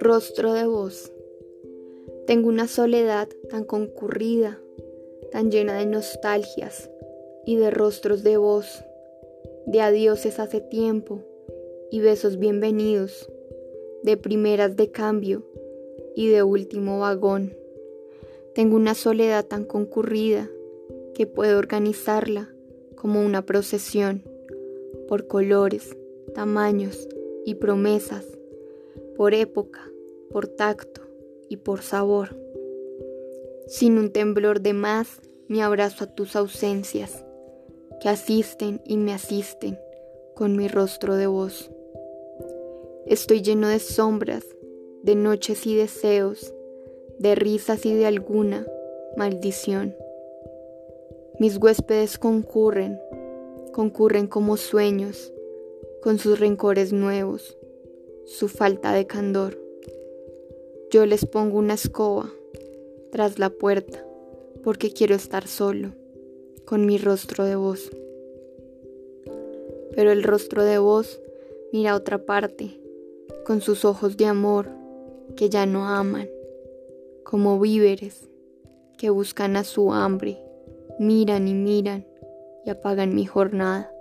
Rostro de voz. Tengo una soledad tan concurrida, tan llena de nostalgias y de rostros de voz, de adioses hace tiempo y besos bienvenidos, de primeras de cambio y de último vagón. Tengo una soledad tan concurrida que puedo organizarla como una procesión por colores, tamaños y promesas, por época, por tacto y por sabor. Sin un temblor de más, me abrazo a tus ausencias, que asisten y me asisten con mi rostro de voz. Estoy lleno de sombras, de noches y deseos, de risas y de alguna maldición. Mis huéspedes concurren, concurren como sueños, con sus rencores nuevos, su falta de candor. Yo les pongo una escoba tras la puerta, porque quiero estar solo, con mi rostro de voz. Pero el rostro de voz mira a otra parte, con sus ojos de amor que ya no aman, como víveres que buscan a su hambre, miran y miran y apagan mi jornada.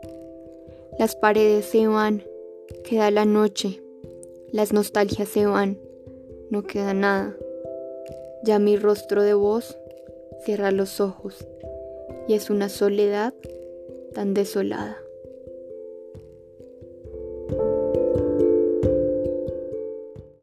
Las paredes se van, queda la noche, las nostalgias se van, no queda nada. Ya mi rostro de voz cierra los ojos y es una soledad tan desolada.